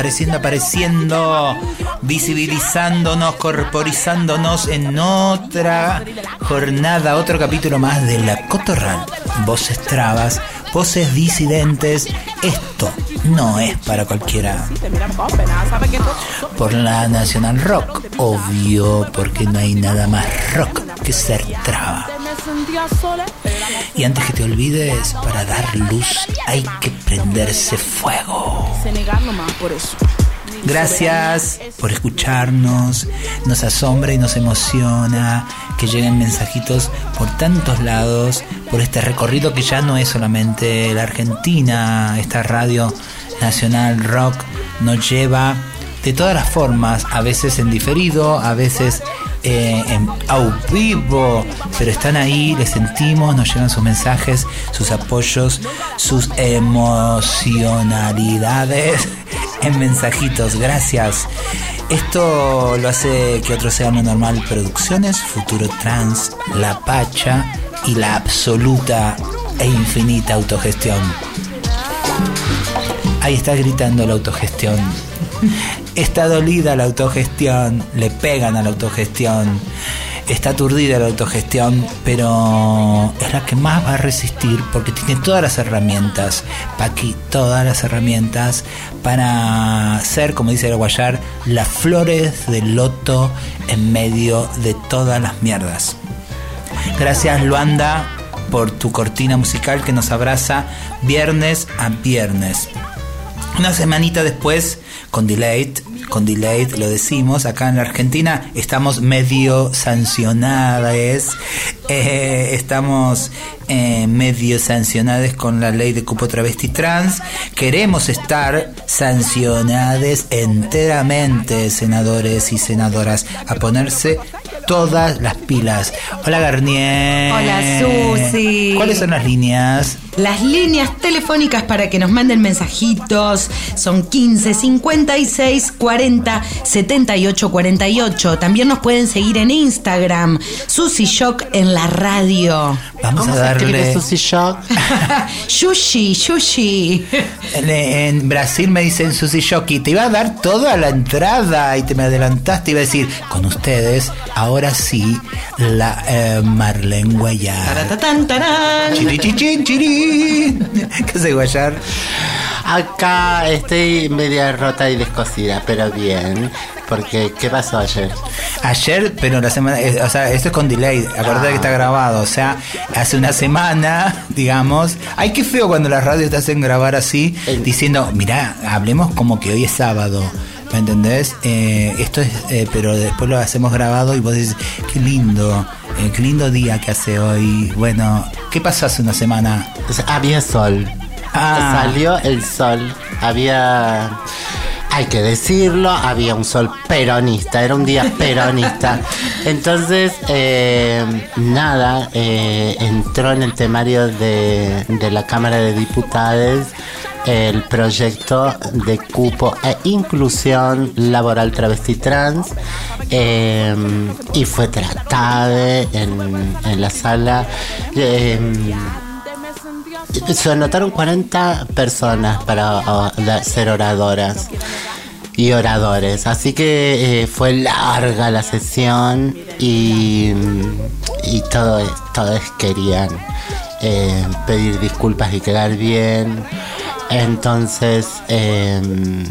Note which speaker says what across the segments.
Speaker 1: apareciendo, apareciendo, visibilizándonos, corporizándonos en otra jornada, otro capítulo más de La Cotorral. Voces trabas, voces disidentes. Esto no es para cualquiera. Por la Nacional Rock, obvio, porque no hay nada más rock que ser traba. Y antes que te olvides, para dar luz hay que prenderse fuego. Gracias por escucharnos. Nos asombra y nos emociona que lleguen mensajitos por tantos lados, por este recorrido que ya no es solamente la Argentina, esta radio nacional rock nos lleva de todas las formas, a veces en diferido, a veces eh, en vivo, pero están ahí, les sentimos, nos llegan sus mensajes, sus apoyos, sus emocionalidades en mensajitos. Gracias. Esto lo hace que otro sea normal producciones, Futuro Trans, La Pacha y la absoluta e infinita autogestión. Ahí está gritando la autogestión. Está dolida la autogestión, le pegan a la autogestión, está aturdida la autogestión, pero es la que más va a resistir porque tiene todas las herramientas, Paqui, todas las herramientas para ser, como dice el Guayar, las flores del loto en medio de todas las mierdas. Gracias Luanda por tu cortina musical que nos abraza viernes a viernes. Una semanita después, con delay, con delay lo decimos, acá en la Argentina estamos medio sancionadas, eh, estamos eh, medio sancionadas con la ley de cupo travesti trans, queremos estar sancionadas enteramente, senadores y senadoras, a ponerse todas las pilas. Hola Garnier.
Speaker 2: Hola Susi.
Speaker 1: ¿Cuáles son las líneas?
Speaker 2: Las líneas telefónicas para que nos manden mensajitos son 15 56 40 78 48. También nos pueden seguir en Instagram, Susi Shock en la radio.
Speaker 1: Vamos
Speaker 3: ¿Cómo
Speaker 1: a darle.
Speaker 3: Sushi Shock?
Speaker 2: Yushi, Yushi.
Speaker 1: En, en Brasil me dicen Susi Shoki, te iba a dar toda la entrada y te me adelantaste, iba a decir, con ustedes, ahora sí, la eh, Marlene Guayar.
Speaker 2: Taratatán, tarán.
Speaker 1: Chiri, chichín, ¿Qué hace Guayar?
Speaker 3: Acá estoy media rota y descosida, pero bien. Porque, ¿qué pasó ayer?
Speaker 1: Ayer, pero la semana, eh, o sea, esto es con delay, acordate que está grabado, o sea, hace una semana, digamos, ay, qué feo cuando las radios te hacen grabar así,
Speaker 3: El-
Speaker 1: diciendo, mirá, hablemos como que hoy es sábado, ¿me entendés? Eh, esto es, eh, pero después lo hacemos grabado y vos decís, qué lindo, eh, qué lindo día que hace hoy, bueno, ¿qué pasó hace una semana?
Speaker 3: Había sol.
Speaker 1: Ah.
Speaker 3: Salió el sol. Había. Hay que decirlo, había un sol peronista, era un día peronista. Entonces, eh, nada, eh, entró en el temario de, de la Cámara de Diputados el proyecto de cupo e inclusión laboral travesti trans eh, y fue tratado en, la sala. eh, se anotaron 40 personas para ser oradoras y oradores. Así que eh, fue larga la sesión y, y todo, todos querían eh, pedir disculpas y quedar bien. Entonces, en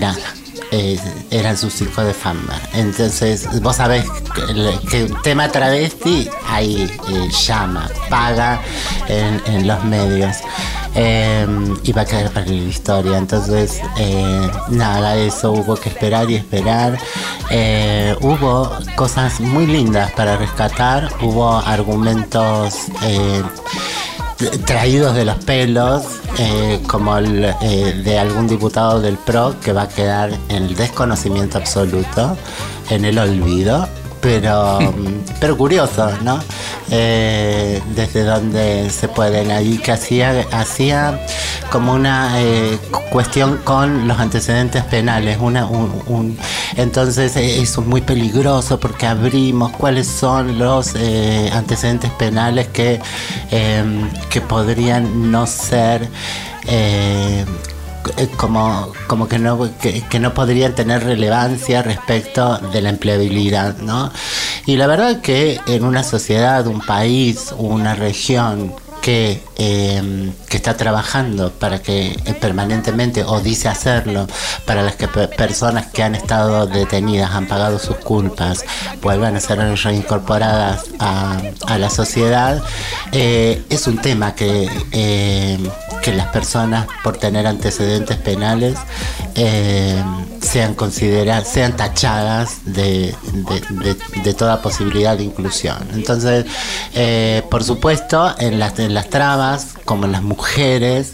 Speaker 3: nada. eran sus hijos de fama. Entonces, vos sabés que, el- tema travesti ahí eh, llama, paga en, los medios. Eh, y va a quedar para la historia. Entonces, eh, nada, eso hubo que esperar y esperar. Eh, hubo cosas muy lindas para rescatar, hubo argumentos. Traídos de los pelos, eh, como el eh, de algún diputado del PRO que va a quedar en el desconocimiento absoluto, en el olvido, pero, pero curioso, ¿no? Eh, desde donde se pueden, ahí que hacía, hacía como una eh, cuestión con los antecedentes penales, una, un, entonces eh, eso es muy peligroso porque abrimos cuáles son los antecedentes penales que, que podrían no ser eh, como, como que, no, que, no podrían tener relevancia respecto de la empleabilidad, ¿no? Y la verdad que en una sociedad, un país, una región que, em, que, está trabajando para que eh, permanentemente, o dice hacerlo, para las que personas que han estado detenidas, han pagado sus culpas, vuelvan a ser reincorporadas a, a la sociedad, eh, es un tema que em, que las personas por tener antecedentes penales eh, sean consideradas, sean tachadas de, toda posibilidad de inclusión. Entonces, eh, por supuesto, en las, en las trabas, como en las mujeres,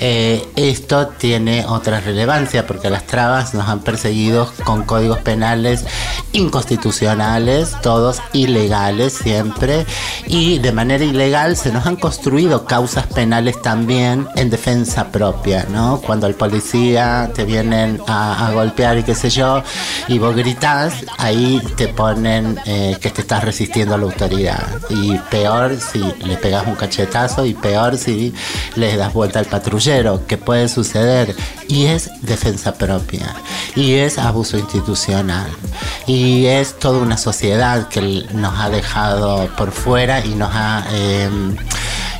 Speaker 3: eh, esto tiene otra relevancia porque las trabas nos han perseguido con códigos penales inconstitucionales, todos ilegales siempre, y de manera ilegal se nos han construido causas penales también en defensa propia, ¿no? Cuando el policía te vienen a, golpear y qué sé yo, y vos gritás, ahí te ponen eh, que te estás resistiendo a la autoridad. Y peor si le pegas un cachetazo y peor si le das vuelta al patrullero, que puede suceder. Y es defensa propia. Y es abuso institucional. Y es toda una sociedad que nos ha dejado por fuera y nos ha... Eh,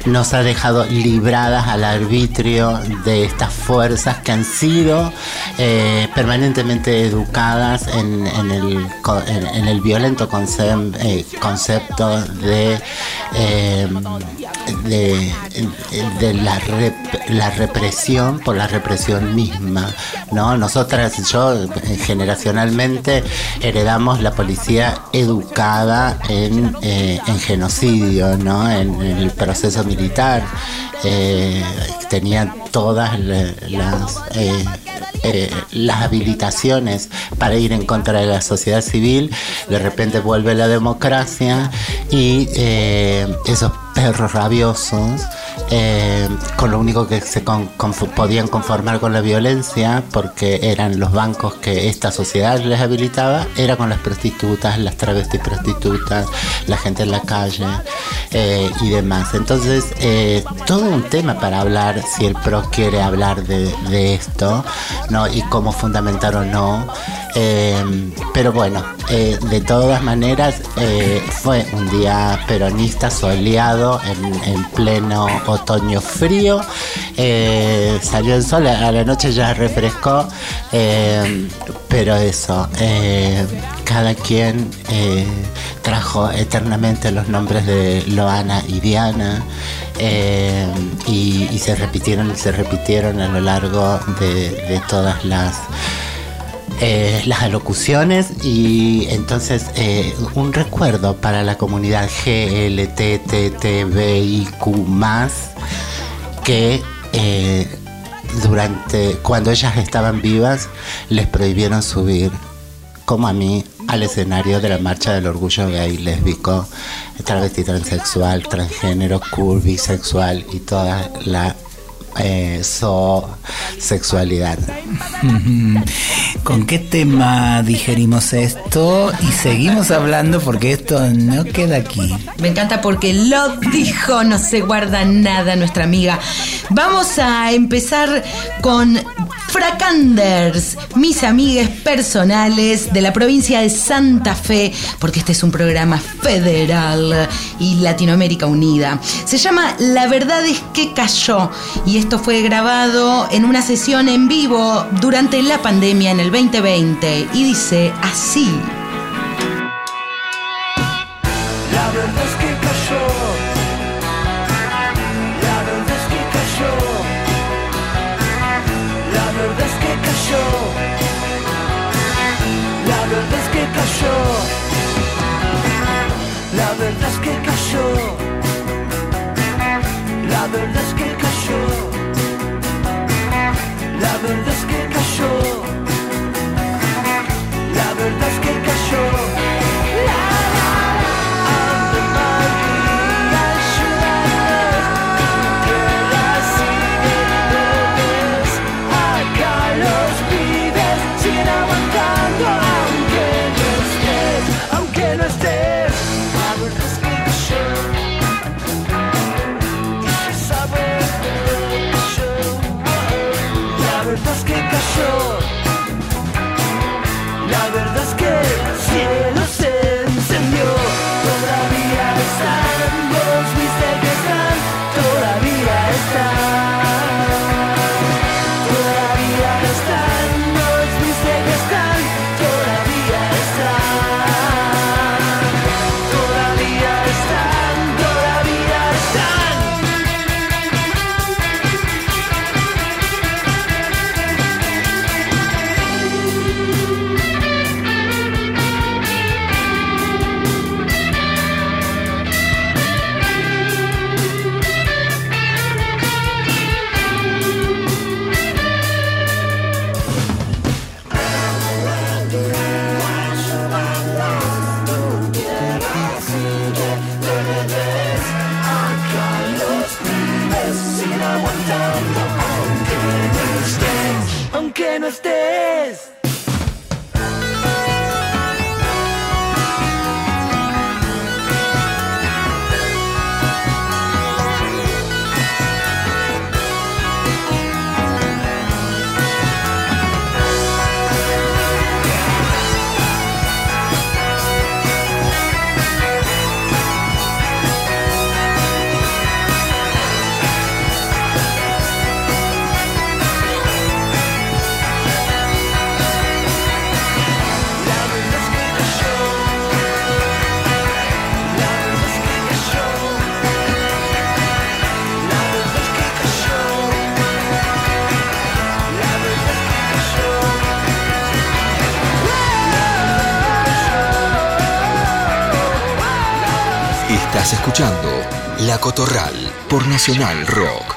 Speaker 3: nos ha dejado libradas al arbitrio de estas fuerzas que han sido eh, permanentemente educadas en, el, en, el, violento eh, concepto de, eh, de, la, la, represión por la represión misma. ¿no? Nosotras, yo generacionalmente heredamos la policía educada en, en genocidio, ¿no? en el proceso militar eh, tenían todas las, eh, eh, las habilitaciones para ir en contra de la sociedad civil, de repente vuelve la democracia y esos perros rabiosos eh, con lo único que se podían conformar con la violencia, porque eran los bancos que esta sociedad les habilitaba, era con las prostitutas, las travestis prostitutas, la gente en la calle eh, y demás. Entonces, eh, todo un tema para hablar, si el PRO quiere hablar de, de esto, ¿no? Y cómo fundamentar o no. Pero bueno, de todas maneras, fue un día peronista soleado en, en pleno otoño frío. Eh, salió el sol, a la noche ya refrescó, eh, pero eso, eh, cada quien trajo eternamente los nombres de Loana y Diana. Y, se repitieron y se repitieron a lo largo de, todas las las alocuciones y entonces un recuerdo para la comunidad GLTTBIQ que eh, durante cuando ellas estaban vivas les prohibieron subir como a mí al escenario de la marcha del orgullo gay, lésbico, travesti, transexual, transgénero, cool, bisexual y toda la eh, sexualidad.
Speaker 1: ¿Con qué tema digerimos esto? Y seguimos hablando porque esto no queda aquí.
Speaker 2: Me encanta porque lo dijo, no se guarda nada nuestra amiga. Vamos a empezar con Fracanders, mis amigues personales de la provincia de Santa Fe, porque este es un programa federal y Latinoamérica Unida. Se llama La verdad es que cayó y esto fue grabado en una sesión en vivo durante la pandemia en el 2020 y dice así.
Speaker 4: La verdad es que cayó. La
Speaker 5: Por Nacional Rock.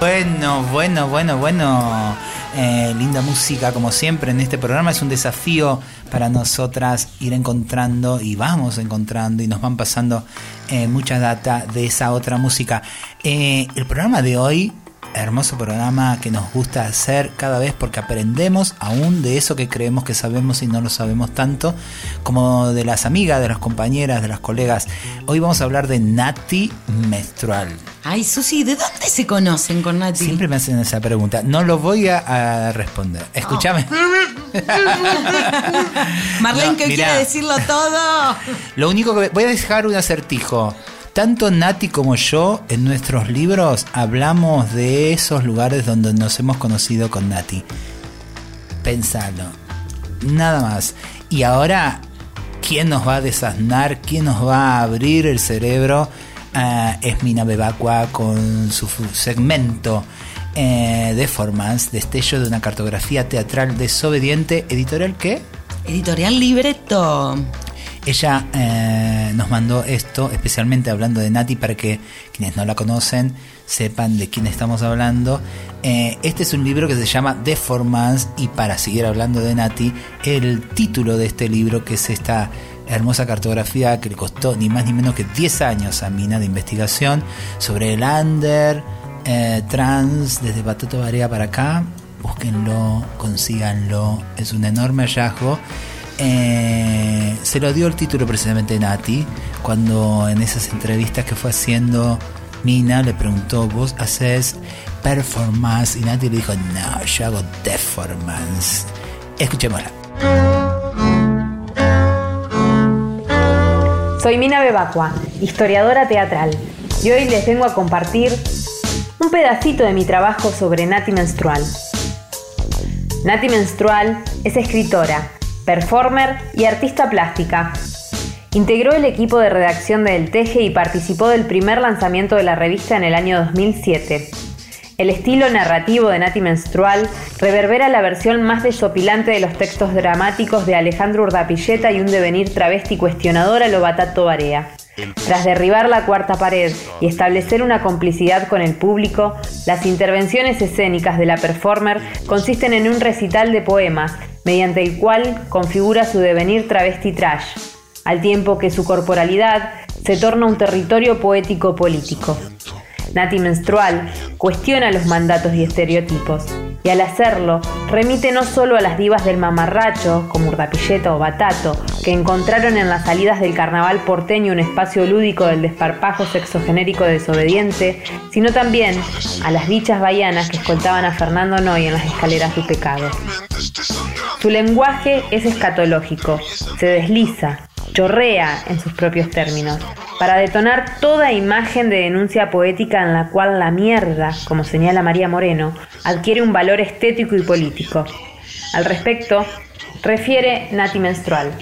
Speaker 1: Bueno, bueno, bueno, bueno. Eh, linda música, como siempre, en este programa es un desafío para nosotras ir encontrando y vamos encontrando y nos van pasando eh, mucha data de esa otra música. Eh, el programa de hoy hermoso programa que nos gusta hacer cada vez porque aprendemos aún de eso que creemos que sabemos y no lo sabemos tanto, como de las amigas, de las compañeras, de las colegas. Hoy vamos a hablar de Nati menstrual.
Speaker 2: Ay, Susi, ¿de dónde se conocen con Nati?
Speaker 1: Siempre me hacen esa pregunta. No lo voy a, responder. Escúchame.
Speaker 2: Marlene, que quiere decirlo todo.
Speaker 1: Lo único que voy a dejar un acertijo. Tanto Nati como yo en nuestros libros hablamos de esos lugares donde nos hemos conocido con Nati. Pensalo. Nada más. Y ahora, ¿quién nos va a desasnar? ¿Quién nos va a abrir el cerebro? Ah, es Mina Bebacua con su segmento eh, de Formans, destello de una cartografía teatral desobediente, editorial qué?
Speaker 2: Editorial Libreto.
Speaker 1: Ella eh, nos mandó esto, especialmente hablando de Nati, para que quienes no la conocen sepan de quién estamos hablando. Eh, este es un libro que se llama Deformance y para seguir hablando de Nati, el título de este libro, que es esta hermosa cartografía que le costó ni más ni menos que 10 años a Mina de investigación sobre el under eh, trans desde Patato Barea para acá. Búsquenlo, consíganlo, es un enorme hallazgo. Eh, se lo dio el título precisamente Nati, cuando en esas entrevistas que fue haciendo, Mina le preguntó, ¿vos haces performance? Y Nati le dijo, no, yo hago deformance. Escuchémosla.
Speaker 6: Soy Mina Bebacua, historiadora teatral, y hoy les vengo a compartir un pedacito de mi trabajo sobre Nati Menstrual. Nati Menstrual es escritora, performer y artista plástica. Integró el equipo de redacción de El Teje y participó del primer lanzamiento de la revista en el año 2007. El estilo narrativo de Nati Menstrual reverbera la versión más desopilante de los textos dramáticos de Alejandro Urdapilleta y un devenir travesti cuestionador a lo Batato Barea. Tras derribar la cuarta pared y establecer una complicidad con el público, las intervenciones escénicas de la performer consisten en un recital de poemas, mediante el cual configura su devenir travesti trash, al tiempo que su corporalidad se torna un territorio poético político. Nati Menstrual cuestiona los mandatos y estereotipos, y al hacerlo remite no solo a las divas del mamarracho, como Urdapilleta o Batato, que encontraron en las salidas del carnaval porteño un espacio lúdico del desparpajo sexogenérico desobediente, sino también a las dichas baianas que escoltaban a Fernando Noy en las escaleras de pecado. Su lenguaje es escatológico, se desliza, chorrea en sus propios términos, para detonar toda imagen de denuncia poética en la cual la mierda, como señala María Moreno, adquiere un valor estético y político. Al respecto, refiere Nati Menstrual.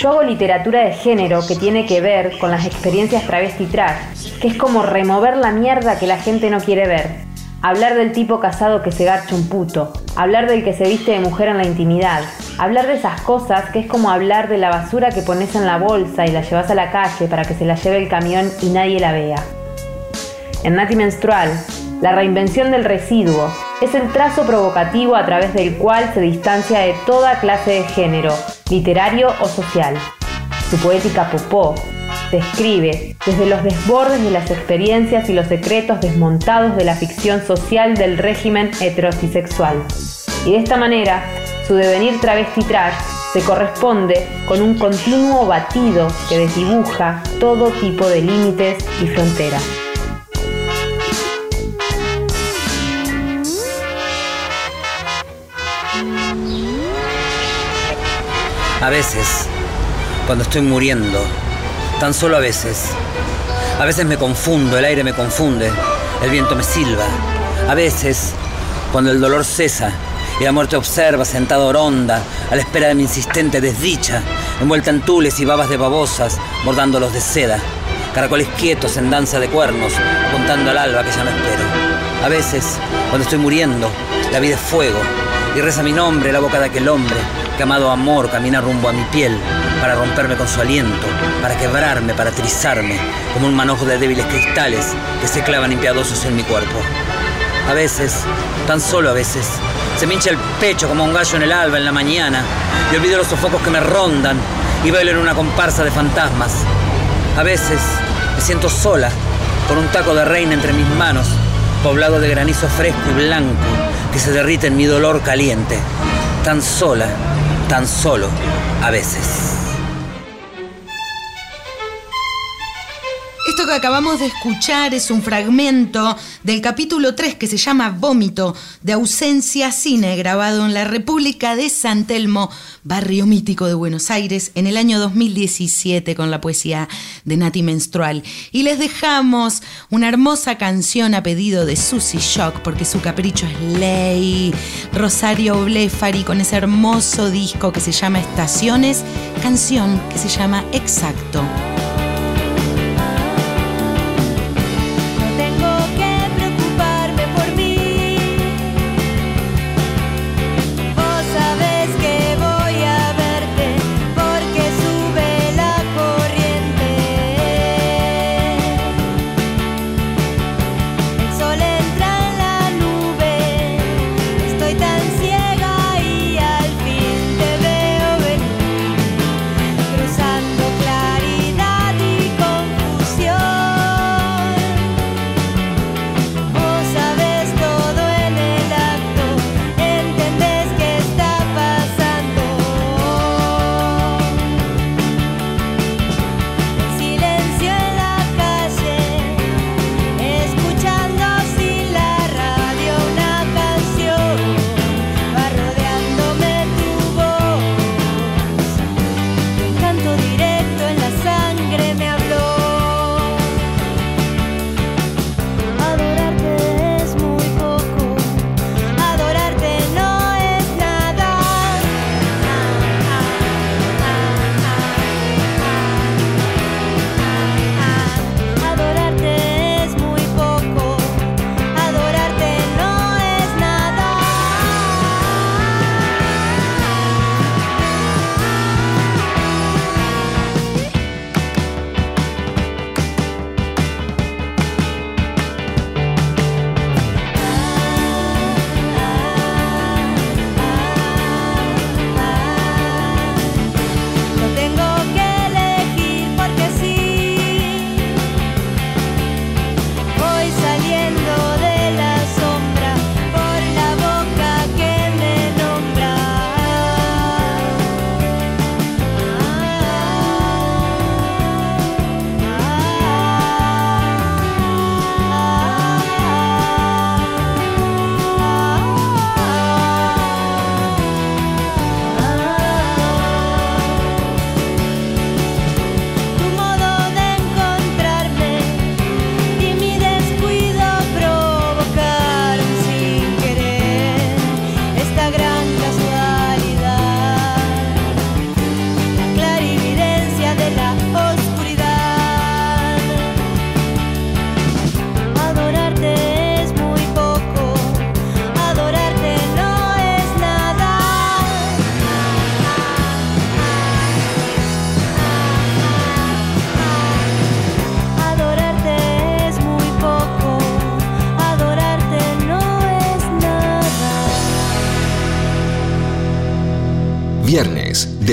Speaker 6: Yo hago literatura de género que tiene que ver con las experiencias travesti trash, que es como remover la mierda que la gente no quiere ver, Hablar del tipo casado que se garcha un puto. Hablar del que se viste de mujer en la intimidad. Hablar de esas cosas que es como hablar de la basura que pones en la bolsa y la llevas a la calle para que se la lleve el camión y nadie la vea. En Nati Menstrual, la reinvención del residuo es el trazo provocativo a través del cual se distancia de toda clase de género, literario o social. Su poética popó describe desde los desbordes de las experiencias y los secretos desmontados de la ficción social del régimen heterosexual. Y de esta manera, su devenir travesti trash se corresponde con un continuo batido que desdibuja todo tipo de límites y fronteras.
Speaker 4: A veces, cuando estoy muriendo, tan solo a veces, a veces me confundo, el aire me confunde, el viento me silba. A veces, cuando el dolor cesa y la muerte observa sentado oronda, a la espera de mi insistente desdicha, envuelta en tules y babas de babosas, bordándolos de seda. Caracoles quietos en danza de cuernos, apuntando al alba que ya no espero. A veces, cuando estoy muriendo, la vida es fuego y reza mi nombre la boca de aquel hombre que amado amor camina rumbo a mi piel para romperme con su aliento, para quebrarme, para trizarme, como un manojo de débiles cristales que se clavan impiadosos en mi cuerpo. A veces, tan solo a veces, se me hincha el pecho como un gallo en el alba en la mañana y olvido los sofocos que me rondan y bailo en una comparsa de fantasmas. A veces me siento sola, con un taco de reina entre mis manos, poblado de granizo fresco y blanco que se derrite en mi dolor caliente. Tan sola, tan solo, a veces.
Speaker 7: Esto que acabamos de escuchar es un fragmento del capítulo 3 que se llama Vómito de ausencia cine, grabado en la República de San Telmo, barrio mítico de Buenos Aires, en el año 2017 con la poesía de Nati Menstrual. Y les dejamos una hermosa canción a pedido de Susy Shock, porque su capricho es ley. Rosario Blefari con ese hermoso disco que se llama Estaciones, canción que se llama Exacto.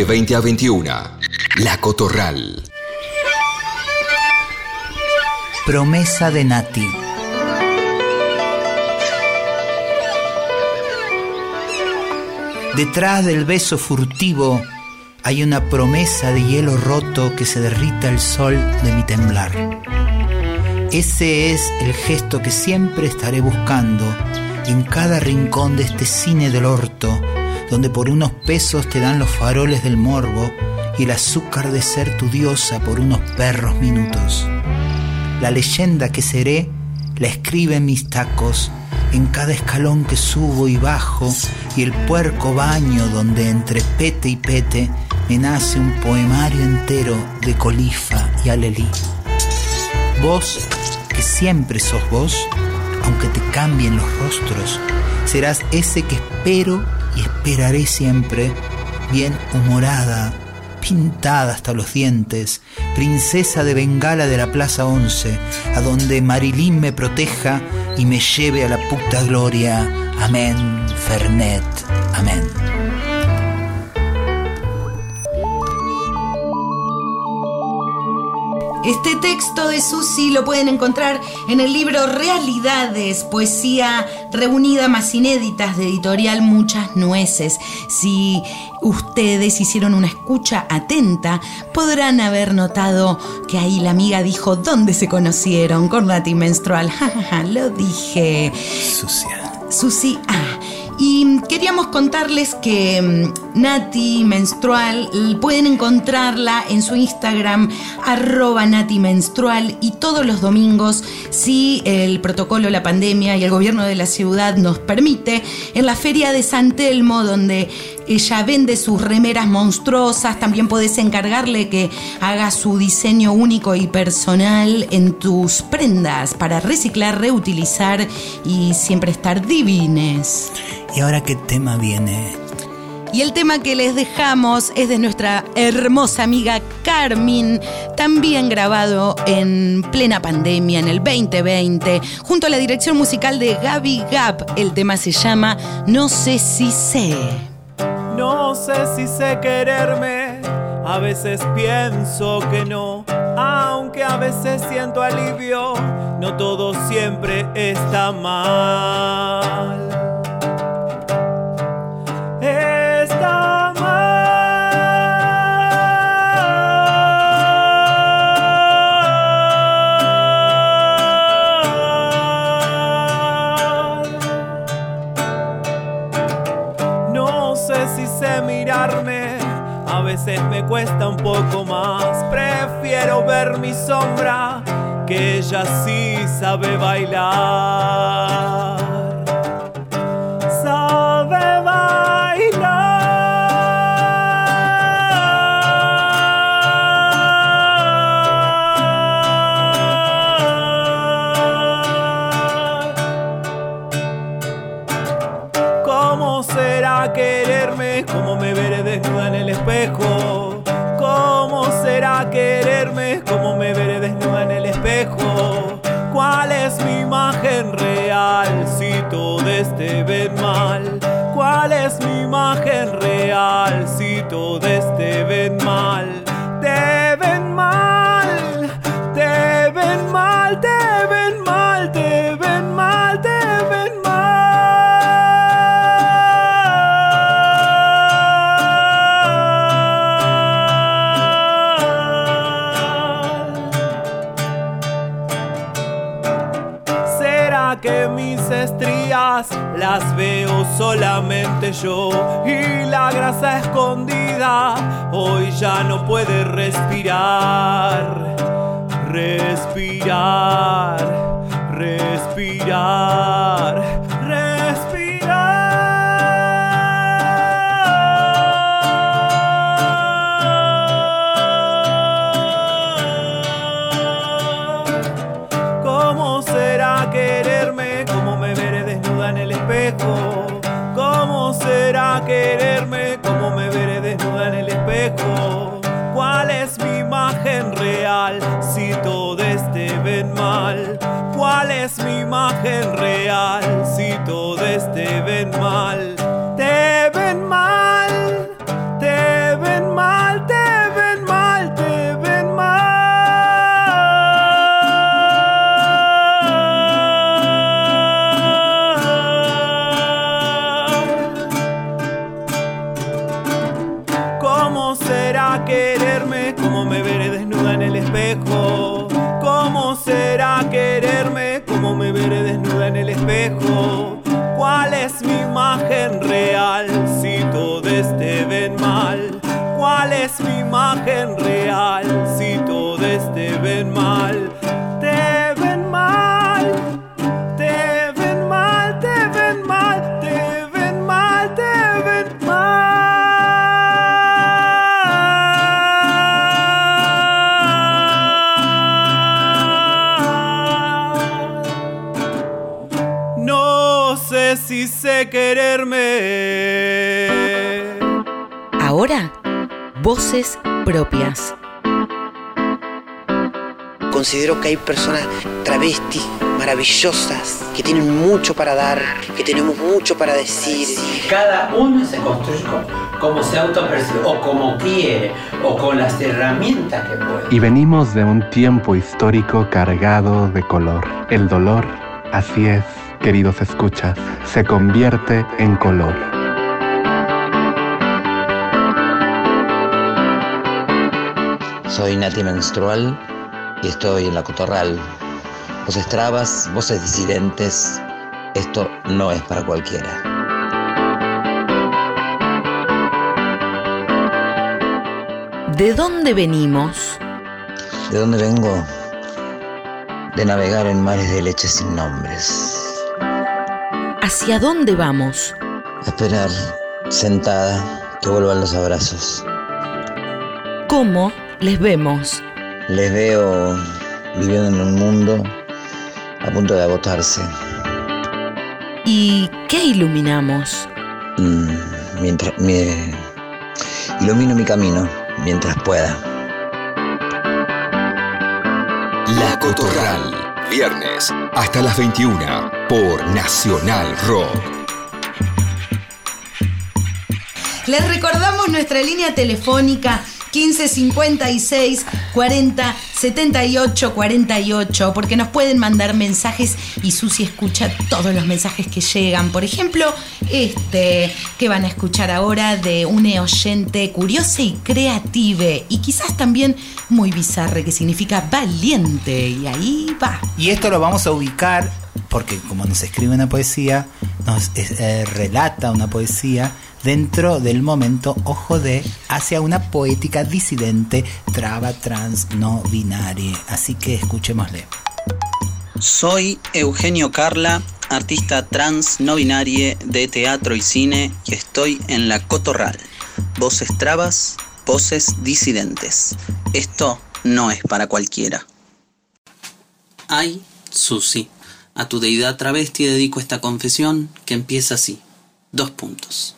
Speaker 5: 20 a 21. La Cotorral.
Speaker 1: Promesa de Nati. Detrás del beso furtivo hay una promesa de hielo roto que se derrita el sol de mi temblar. Ese es el gesto que siempre estaré buscando en cada rincón de este cine del orto, donde por unos pesos te dan los faroles del morbo y el azúcar de ser tu diosa por unos perros minutos. La leyenda que seré la escribe en mis tacos, en cada escalón que subo y bajo, y el puerco baño donde entre pete y pete me nace un poemario entero de colifa y alelí. Vos, que siempre sos vos, aunque te cambien los rostros, serás ese que espero y esperaré siempre, bien humorada, pintada hasta los dientes, princesa de Bengala de la Plaza 11, a donde Marilyn me proteja y me lleve a la puta gloria. Amén, Fernet, amén.
Speaker 2: Este texto de Susi lo pueden encontrar en el libro Realidades, poesía reunida más inéditas de editorial Muchas Nueces. Si ustedes hicieron una escucha atenta, podrán haber notado que ahí la amiga dijo dónde se conocieron con Nati Menstrual. lo dije.
Speaker 1: Sucia.
Speaker 2: Susi A. Y queríamos contarles que mm, Nati Menstrual pueden encontrarla en su Instagram arroba Nati Menstrual y todos los domingos, si el protocolo, la pandemia y el gobierno de la ciudad nos permite, en la feria de San Telmo, donde ella vende sus remeras monstruosas, también podés encargarle que haga su diseño único y personal en tus prendas para reciclar, reutilizar y siempre estar divines.
Speaker 1: ¿Y ahora qué tema viene?
Speaker 2: Y el tema que les dejamos es de nuestra hermosa amiga Carmen, también grabado en plena pandemia, en el 2020, junto a la dirección musical de Gaby Gap. El tema se llama No sé si sé.
Speaker 8: Sé si sé quererme, a veces pienso que no, aunque a veces siento alivio, no todo siempre está mal. Veces me cuesta un poco más. Prefiero ver mi sombra, que ella sí sabe bailar. Todo este ven mal? ¿Cuál es mi imagen real si todo este ven mal? Las veo solamente yo? Y la grasa escondida hoy ya no puede respirar. Respirar, respirar. Quererme? ¿Cómo me veré desnuda en el espejo? ¿Cuál es mi imagen real si todo este ven mal? ¿Cuál es mi imagen real si todo este ven mal? Real quererme.
Speaker 2: Ahora, voces propias.
Speaker 9: Considero que hay personas travestis maravillosas que tienen mucho para dar, que tenemos mucho para decir.
Speaker 10: Cada uno se construye como, como se autopercibe, o como quiere, o con las herramientas que puede.
Speaker 11: Y venimos de un tiempo histórico cargado de color. El dolor, así es, queridos escuchas, se convierte en color.
Speaker 4: Soy Nati Menstrual y estoy en la Cotorral. Voces trabas, voces disidentes. Esto no es para cualquiera.
Speaker 2: ¿De dónde venimos?
Speaker 4: ¿De dónde vengo? De navegar en mares de leche sin nombres.
Speaker 2: ¿Hacia dónde vamos?
Speaker 4: A esperar, sentada, que vuelvan los abrazos.
Speaker 2: ¿Cómo les vemos?
Speaker 4: Les veo viviendo en un mundo a punto de agotarse.
Speaker 2: ¿Y qué iluminamos?
Speaker 4: Mm, mientras me ilumino mi camino mientras pueda.
Speaker 5: La Cotorral. Viernes hasta las 21 por Nacional Rock.
Speaker 2: Les recordamos nuestra línea telefónica 1556 40 78 48 porque nos pueden mandar mensajes y Susi escucha todos los mensajes que llegan. Por ejemplo, este que van a escuchar ahora de una oyente curiosa y creative y quizás también muy bizarre que significa valiente y ahí va.
Speaker 1: Y esto lo vamos a ubicar porque como nos escribe una poesía, nos eh, relata una poesía dentro del momento ojo de hacia una poética disidente traba trans no binaria. Así que escuchémosle.
Speaker 12: Soy Eugenio Carla, artista trans no binarie de teatro y cine y estoy en la Cotorral. Voces trabas, voces disidentes. Esto no es para cualquiera. Ay, Susi, a tu deidad travesti dedico esta confesión que empieza así. Dos puntos.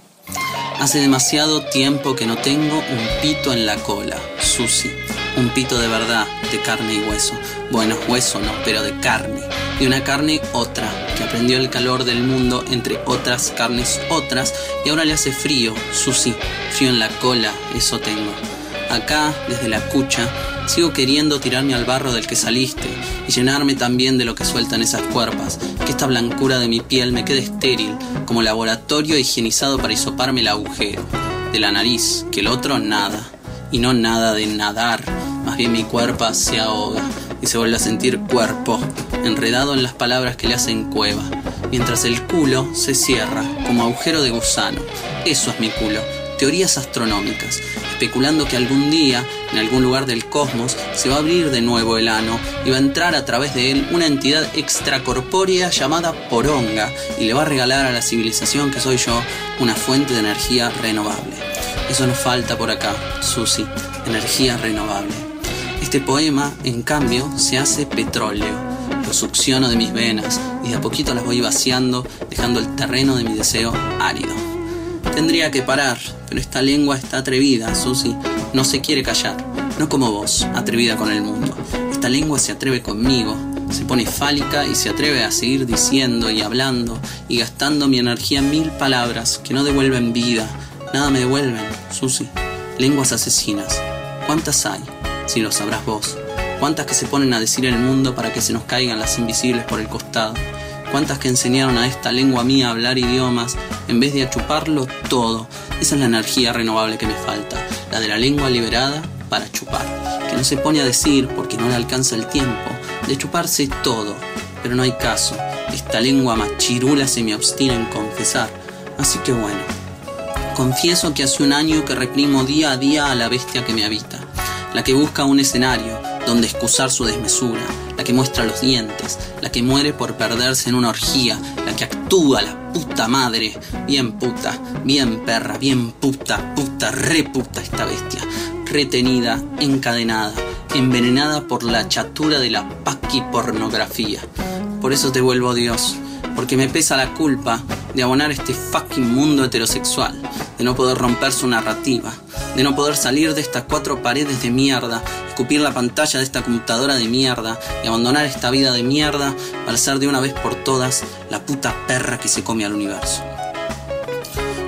Speaker 12: Hace demasiado tiempo que no tengo un pito en la cola, Susi. Un pito de verdad, de carne y hueso. Bueno, hueso no, pero de carne. Y una carne otra, que aprendió el calor del mundo entre otras carnes otras y ahora le hace frío, Susi. Frío en la cola, eso tengo. Acá, desde la cucha, sigo queriendo tirarme al barro del que saliste y llenarme también de lo que sueltan esas cuerpas, que esta blancura de mi piel me quede estéril, como laboratorio higienizado para hisoparme el agujero, de la nariz, que el otro nada, y no nada de nadar, más bien mi cuerpo se ahoga y se vuelve a sentir cuerpo, enredado en las palabras que le hacen cueva, mientras el culo se cierra como agujero de gusano, eso es mi culo, teorías astronómicas, especulando que algún día, en algún lugar del cosmos, se va a abrir de nuevo el ano y va a entrar a través de él una entidad extracorpórea llamada Poronga y le va a regalar a la civilización que soy yo una fuente de energía renovable. Eso nos falta por acá, Susi, energía renovable. Este poema, en cambio, se hace petróleo. Lo succiono de mis venas y de a poquito las voy vaciando, dejando el terreno de mi deseo árido. Tendría que parar, pero esta lengua está atrevida, Susi. No se quiere callar. No como vos, atrevida con el mundo. Esta lengua se atreve conmigo. Se pone fálica y se atreve a seguir diciendo y hablando y gastando mi energía en mil palabras que no devuelven vida. Nada me devuelven, Susi. Lenguas asesinas. ¿Cuántas hay? Si lo sabrás vos. ¿Cuántas que se ponen a decir el mundo para que se nos caigan las invisibles por el costado? ¿Cuántas que enseñaron a esta lengua mía a hablar idiomas en vez de a chuparlo todo? Esa es la energía renovable que me falta, la de la lengua liberada para chupar, que no se pone a decir, porque no le alcanza el tiempo, de chuparse todo, pero no hay caso, esta lengua machirula se me obstina en confesar, así que bueno, confieso que hace un año que reprimo día a día a la bestia que me habita, la que busca un escenario donde excusar su desmesura, la que muestra los dientes, la que muere por perderse en una orgía, la que actúa la puta madre, bien puta, bien perra, bien puta, puta, re puta esta bestia, retenida, encadenada, envenenada por la chatura de la paqui pornografía. Por eso te vuelvo Dios, porque me pesa la culpa de abonar este fucking mundo heterosexual, de no poder romper su narrativa, de no poder salir de estas cuatro paredes de mierda, escupir la pantalla de esta computadora de mierda y abandonar esta vida de mierda para ser de una vez por todas la puta perra que se come al universo.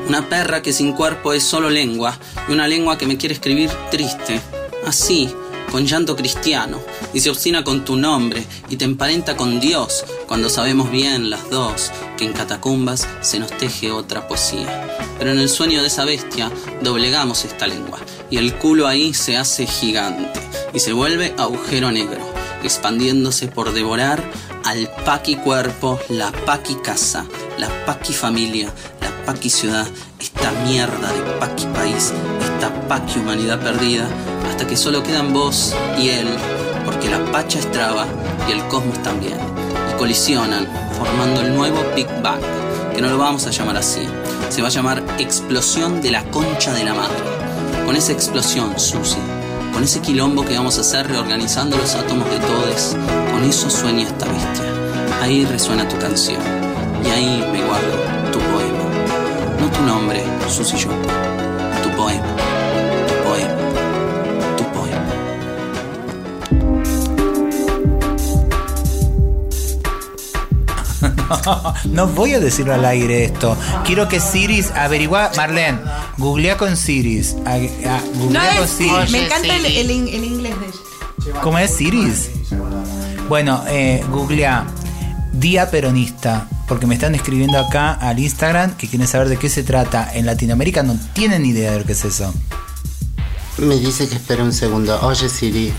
Speaker 12: Una perra que sin cuerpo es solo lengua y una lengua que me quiere escribir triste, así, con llanto cristiano, y se obstina con tu nombre y te emparenta con Dios cuando sabemos bien las dos que en catacumbas se nos teje otra poesía. Pero en el sueño de esa bestia doblegamos esta lengua y el culo ahí se hace gigante y se vuelve agujero negro, expandiéndose por devorar al paqui cuerpo, la paqui casa, la paqui familia, la paqui ciudad, esta mierda de paqui país, esta paqui humanidad perdida, que solo quedan vos y él, porque la pacha es traba y el cosmos también, y colisionan, formando el nuevo Big Bang, que no lo vamos a llamar así, se va a llamar explosión de la concha de la madre. Con esa explosión, Susi, con ese quilombo que vamos a hacer reorganizando los átomos de todos, con eso sueña esta bestia. Ahí resuena tu canción, y ahí me guardo tu poema. No tu nombre, Susi yo, tu poema,
Speaker 1: no voy a decirlo al aire esto. Quiero que Siris averigua. Marlene, googlea con Siris. A- a-
Speaker 2: No
Speaker 1: googlea con
Speaker 2: es Siri,
Speaker 1: Siris.
Speaker 2: me encanta el, el in- el inglés de ella.
Speaker 1: ¿Cómo es Siris? Bueno, eh, googlea Día Peronista. Porque me están escribiendo acá al Instagram que quieren saber de qué se trata. En Latinoamérica no tienen ni idea de lo que es eso.
Speaker 3: Me dice que espera un segundo. Oye Siri.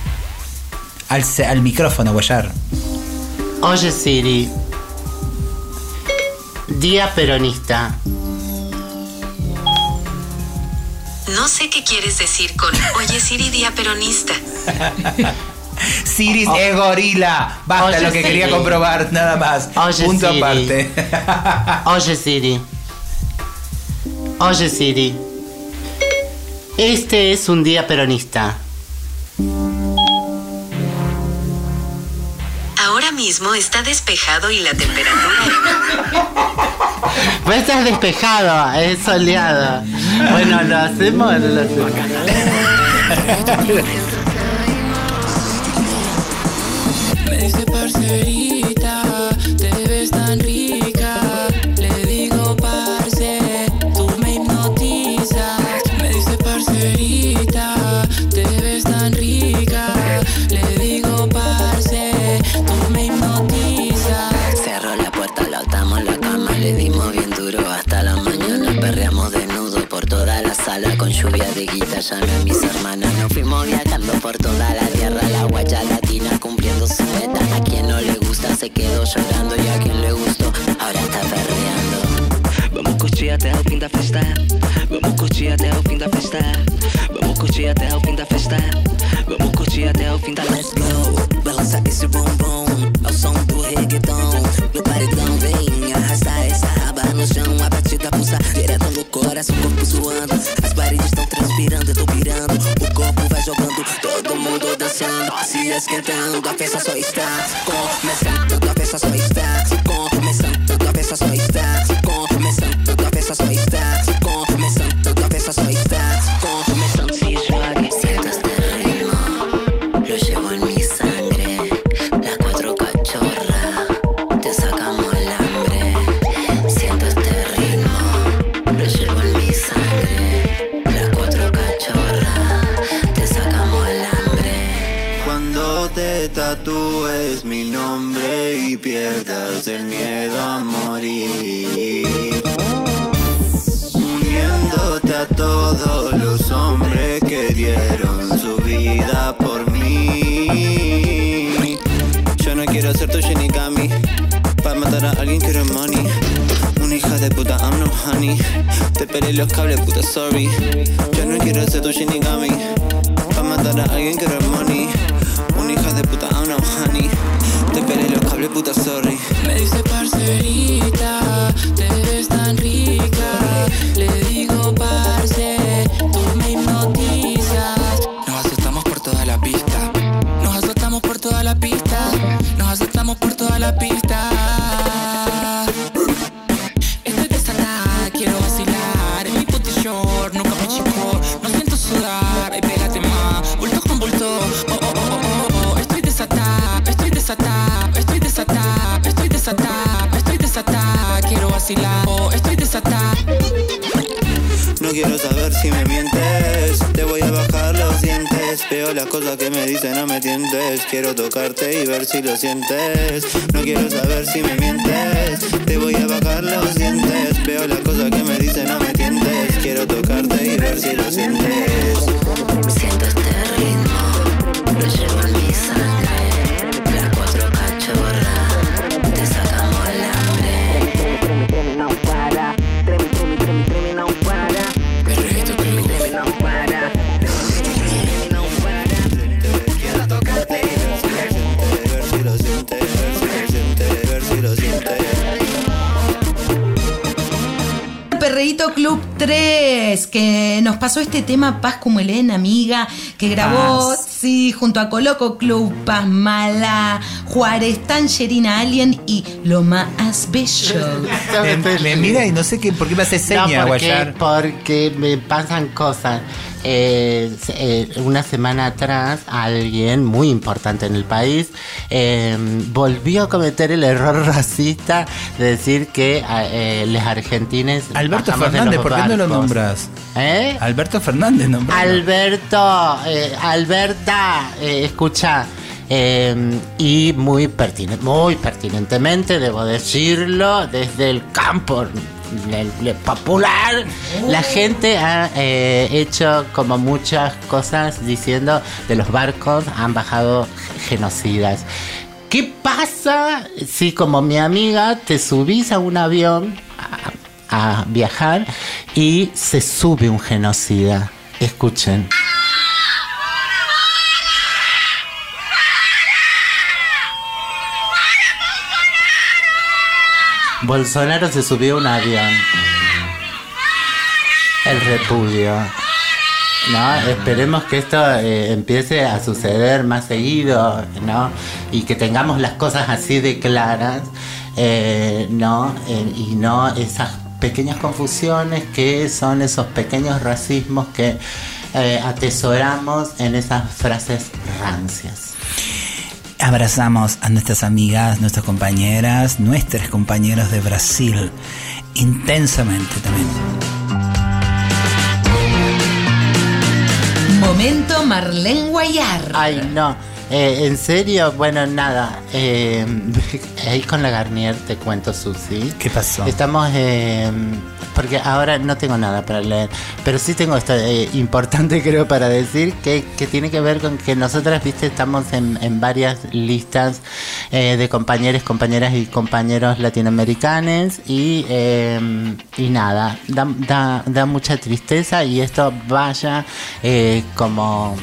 Speaker 1: Al, al micrófono, Guayar.
Speaker 3: Oye Siri. Día peronista.
Speaker 13: No sé qué quieres decir con Oye Siri día peronista.
Speaker 1: Siris es gorila. Basta
Speaker 3: Oye,
Speaker 1: lo que quería
Speaker 3: Siri.
Speaker 1: comprobar, nada más.
Speaker 3: Oye,
Speaker 1: Punto
Speaker 3: Siri.
Speaker 1: aparte.
Speaker 3: Oye Siri. Oye Siri. Este es un día peronista.
Speaker 13: Mismo está despejado y la temperatura.
Speaker 3: A estar despejado, es soleado. Bueno, ¿lo hacemos lo hacemos?
Speaker 14: de a mis hermanas, nos fuimos viajando por toda la tierra. La guaya latina cumpliendo su meta. A quien no le gusta se quedó llorando y a quien le gustó ahora está perreando. Vamos curtir até o fim da festa. Vamos curtir até o fim da festa. Vamos curtir até o fim da festa. Vamos curtir até o fim da Let's go. Balança esse bumbum dançando. Se esquentando, a festa só está começando. A festa só está começando. Te
Speaker 15: pelé los cables, puta, sorry. Yo no quiero ser tu shinigami. Pa' matar a alguien quiero el money. Una hija de puta, oh no, honey. Te pelé los cables, puta, sorry.
Speaker 14: Me dice parcerita, te ves tan rica. Le digo parce, tú me hipnotizas. Nos asustamos por toda la pista. Nos asustamos por toda la pista. Nos asustamos por toda la pista.
Speaker 15: Veo las cosas que me dicen, no me tientes. Quiero tocarte y ver si lo sientes. No quiero saber si me mientes. Te voy a bajar los dientes. Veo las cosas que me dicen, no me tientes. Quiero tocarte y ver si lo sientes.
Speaker 13: Siento este ritmo, lo llevo
Speaker 14: Club
Speaker 2: 3, que nos pasó este tema Paz como Elena, amiga, que grabó,
Speaker 1: Paz.
Speaker 2: sí, junto a Coloco Club, Paz Mala, Juárez, Tangerina Alien y Loma Special.
Speaker 1: Me, me mira y no sé qué, por qué me hace seña,
Speaker 3: no, porque,
Speaker 1: Guayar.
Speaker 3: porque me pasan cosas. Eh, eh, una semana atrás alguien muy importante en el país eh, volvió a cometer el error racista de decir que eh, los argentines
Speaker 1: Alberto Fernández, ¿por qué no lo nombras?
Speaker 3: ¿Eh?
Speaker 1: Alberto Fernández, nombralo.
Speaker 3: Alberto, Alberta, escucha. eh, y muy muy pertinentemente, debo decirlo, desde el campo popular, la gente ha eh, hecho como muchas cosas diciendo de los barcos han bajado genocidas. ¿Qué pasa si como mi amiga te subís a un avión a, a viajar y se sube un genocida? Escuchen. Bolsonaro se subió a un avión. El repudio. ¿no? Esperemos que esto eh, empiece a suceder más seguido, ¿no? Y que tengamos las cosas así de claras, eh, ¿no? Eh, y no esas pequeñas confusiones que son esos pequeños racismos que atesoramos en esas frases rancias.
Speaker 1: Abrazamos a nuestras amigas, nuestras compañeras, nuestros compañeros de Brasil, intensamente también.
Speaker 2: Momento Marlene Guayar.
Speaker 3: Ay, no. Eh, en serio, bueno, nada. eh, ahí con la Garnier te cuento, Susi.
Speaker 1: ¿Qué pasó?
Speaker 3: Estamos. eh, porque ahora no tengo nada para leer. Pero sí tengo esto eh, importante, creo, para decir que, que tiene que ver con que nosotras, viste, estamos en, en varias listas eh, de compañeros, compañeras y compañeros latinoamericanos. Y, eh, y nada, da, da, da mucha tristeza y esto vaya eh, como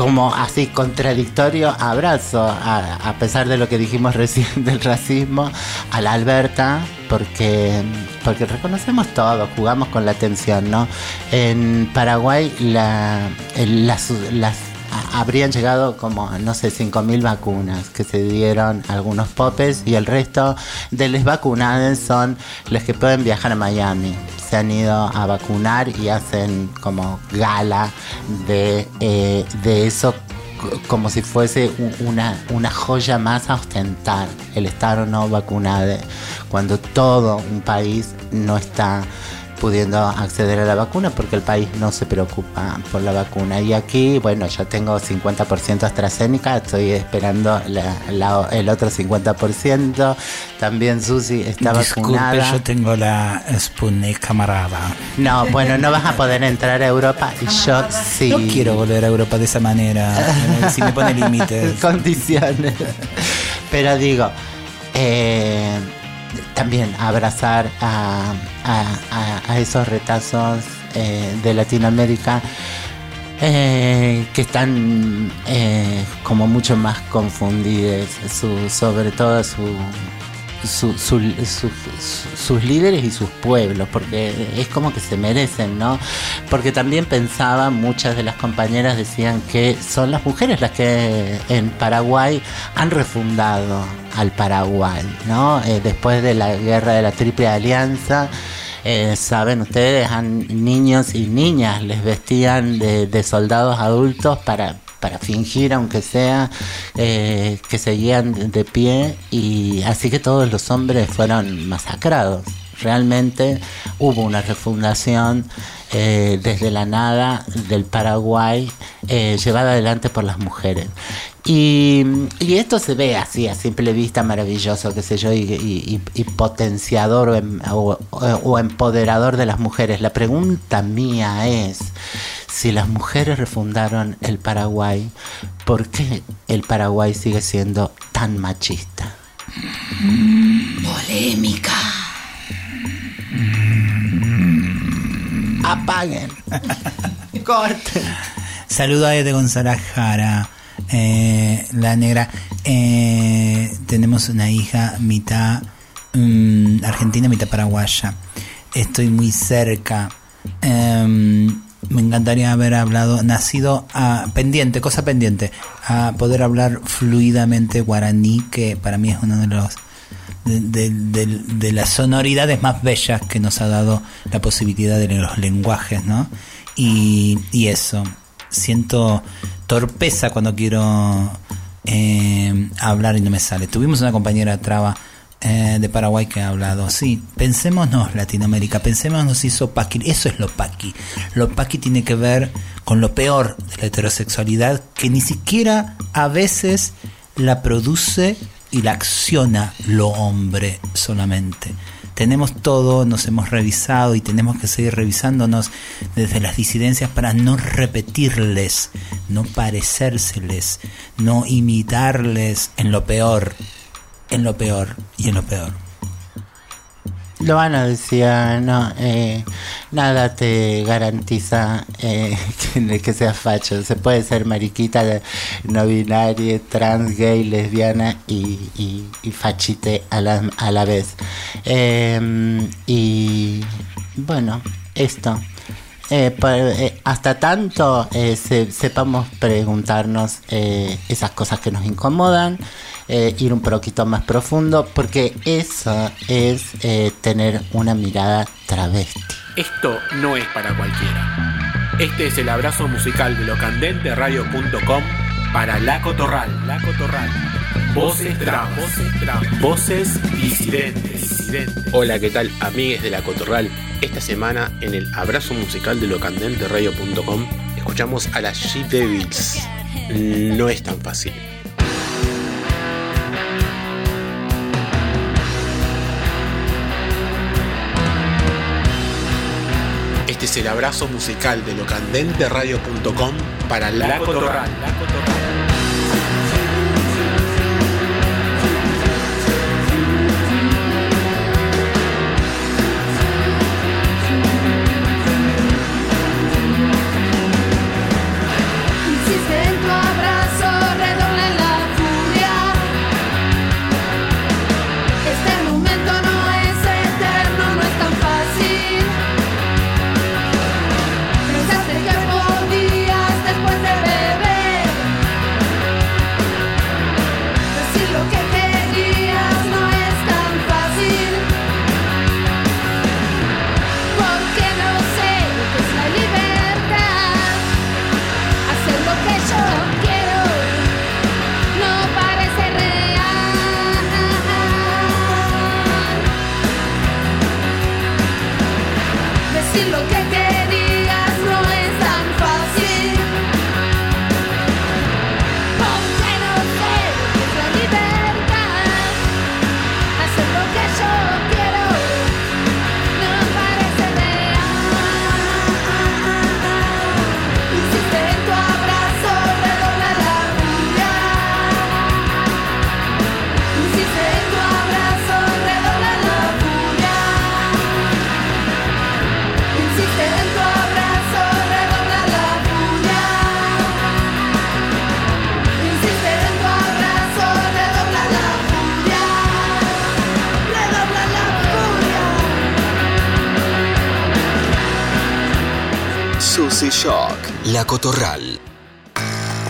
Speaker 3: como así contradictorio abrazo, a, a pesar de lo que dijimos recién del racismo, a la Alberta, porque, porque reconocemos todo, jugamos con la atención, ¿no? En Paraguay la, las, habrían llegado como, no sé, 5.000 vacunas que se dieron algunos popes y el resto de las vacunadas son los que pueden viajar a Miami. Se han ido a vacunar y hacen como gala de, eh, de eso como si fuese una, una joya más a ostentar el estar o no vacunado cuando todo un país no está pudiendo acceder a la vacuna porque el país no se preocupa por la vacuna. Y aquí, bueno, yo tengo 50% AstraZeneca, estoy esperando la- la- el otro 50%. También Susi está
Speaker 1: Disculpe,
Speaker 3: vacunada.
Speaker 1: yo tengo la Sputnik camarada.
Speaker 3: No, bueno, no vas a poder entrar a Europa y yo sí.
Speaker 1: No quiero volver a Europa de esa manera. eh, si me pone límites.
Speaker 3: Condiciones. Pero digo, eh, también abrazar a, esos retazos eh, de Latinoamérica eh, que están eh, como mucho más confundidos, su- sobre todo su, su- su- su- su- sus líderes y sus pueblos, porque es como que se merecen, ¿no? Porque también pensaba, muchas de las compañeras decían que son las mujeres las que en Paraguay han refundado al Paraguay, ¿no? Eh, después de la guerra de la Triple Alianza. Eh, saben ustedes, han, niños y niñas les vestían de soldados adultos para, para fingir, aunque sea, eh, que seguían de- pie y así que todos los hombres fueron masacrados. Realmente hubo una refundación eh, desde la nada del Paraguay eh, llevada adelante por las mujeres. Y, y esto se ve así, a simple vista, maravilloso, qué sé yo, y, y- y- y potenciador o, em- o- o empoderador de las mujeres. La pregunta mía es, si las mujeres refundaron el Paraguay, ¿por qué el Paraguay sigue siendo tan machista?
Speaker 2: Polémica.
Speaker 3: Apaguen. Corten.
Speaker 1: Saludo a Ede González Jara, eh, la negra. Eh, tenemos una hija mitad mm, argentina, mitad paraguaya. Estoy muy cerca. Em, me encantaría haber hablado, nacido a, pendiente, cosa pendiente, a poder hablar fluidamente guaraní, que para mí es uno de los de, de- de- de las sonoridades más bellas que nos ha dado la posibilidad de los lenguajes, ¿no? Y, y eso, siento torpeza cuando quiero eh, hablar y no me sale. Tuvimos una compañera traba eh, de Paraguay que ha hablado, sí, pensémonos Latinoamérica, pensémonos hizo Paqui, eso es lo Paqui. Lo Paqui tiene que ver con lo peor de la heterosexualidad, que ni siquiera a veces la produce y la acciona lo hombre solamente. Tenemos todo, nos hemos revisado y tenemos que seguir revisándonos desde las disidencias para no repetirles, no parecérseles, no imitarles en lo peor, en lo peor y en lo peor.
Speaker 3: Loana decía, no, eh, nada te garantiza eh, que, que seas facho. Se puede ser mariquita, no binaria, trans, gay, lesbiana y, y, fachite a la, a la vez. Eh, y bueno, esto. Eh, eh, hasta tanto se- sepamos preguntarnos esas cosas que nos incomodan, eh, ir un poquito más profundo, porque eso es eh, tener una mirada travesti.
Speaker 16: Esto no es para cualquiera. Este es el abrazo musical de locandenteradio.com para La Cotorral. La Cotorral. Voces trans, voces trans, voces disidentes, disidentes. Hola, ¿qué tal, amigues de La Cotorral? Esta semana en el abrazo musical de locandenteradio.com escuchamos a las She Devils. No es tan fácil. Este es el abrazo musical de locandenteradio.com para La, Cotorral.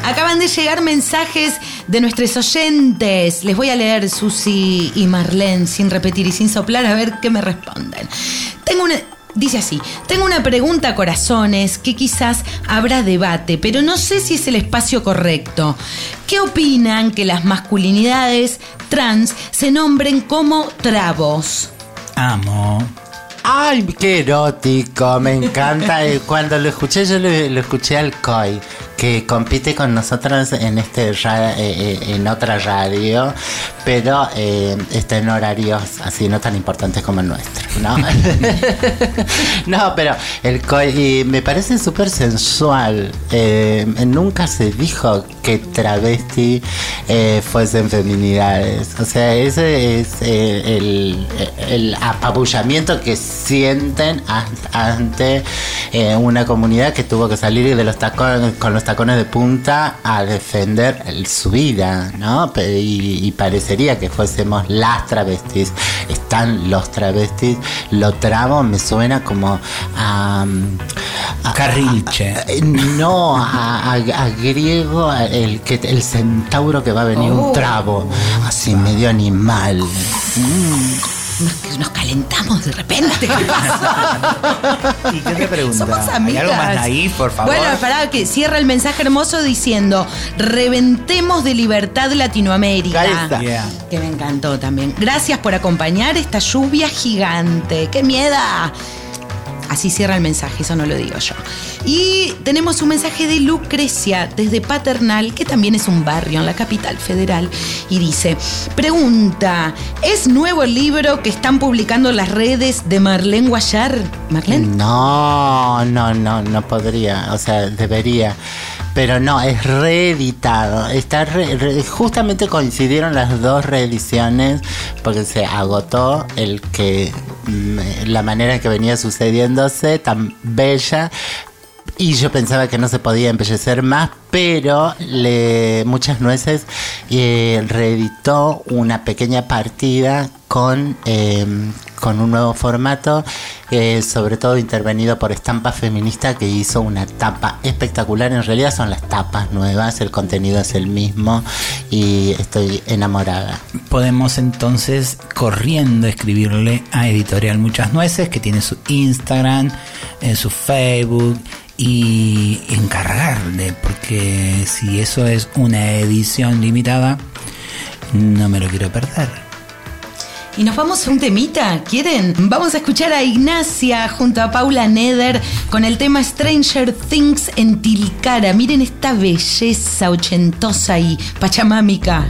Speaker 2: Acaban de llegar mensajes de nuestros oyentes. Les voy a leer Susi y Marlene sin repetir y sin soplar a ver qué me responden. Tengo una. Dice así, tengo una pregunta, corazones, que quizás habrá debate, pero no sé si es el espacio correcto. ¿Qué opinan que las masculinidades trans se nombren como trabos?
Speaker 1: Amo.
Speaker 3: Ay, qué erótico, me encanta. Cuando lo escuché, yo lo, escuché al Coy, que compite con nosotros en este eh, eh, en otra radio, pero eh, está en horarios así no tan importantes como el nuestro, ¿no? no, pero el y me parece súper sensual. Eh, nunca se dijo que travesti eh, fuesen feminidades. O sea, ese es el, el apabullamiento que sienten ante una comunidad que tuvo que salir de los tacones, con los tacones de punta a defender el- su vida, ¿no? Y, y parecería que fuésemos las travestis. Están los travestis. Lo tramo me suena como a... a
Speaker 1: Carrilche.
Speaker 3: a- no, a, a- a griego, a- el, que, el centauro que va a venir
Speaker 2: Oh.
Speaker 3: un trabo, así medio animal. Mm.
Speaker 2: Nos, nos calentamos de repente. ¿Qué pasa?
Speaker 1: ¿Y qué te pregunta?
Speaker 2: Somos
Speaker 1: ¿Hay
Speaker 2: amigas.
Speaker 1: algo más naif, por favor?
Speaker 2: Bueno, pará, que cierra el mensaje hermoso diciendo: Reventemos de libertad Latinoamérica.
Speaker 3: Ahí está.
Speaker 1: Yeah.
Speaker 2: Que me encantó también. Gracias por acompañar esta lluvia gigante. ¡Qué mieda! Así cierra el mensaje, eso no lo digo yo. Y tenemos un mensaje de Lucrecia desde Paternal, que también es un barrio en la capital federal, y dice, pregunta, ¿es nuevo el libro que están publicando las redes de Marlene Guayar? Marlene.
Speaker 3: No, no, no, no podría, o sea, debería. Pero no, es reeditado. Está justamente coincidieron las dos reediciones porque se agotó el que mm, la manera en que venía sucediéndose tan bella y yo pensaba que no se podía embellecer más, pero le, muchas nueces eh, reeditó una pequeña partida con, eh, con un nuevo formato, eh, sobre todo intervenido por Estampa Feminista, que hizo una tapa espectacular. En realidad son las tapas nuevas, el contenido es el mismo y estoy enamorada.
Speaker 1: Podemos entonces corriendo escribirle a Editorial Muchas Nueces, que tiene su Instagram, eh, su Facebook, y encargarle, porque si eso es una edición limitada, no me lo quiero perder.
Speaker 2: Y nos vamos a un temita, ¿quieren? Vamos a escuchar a Ignacia junto a Paula Neder con el tema Stranger Things en Tilcara. Miren esta belleza ochentosa y pachamámica.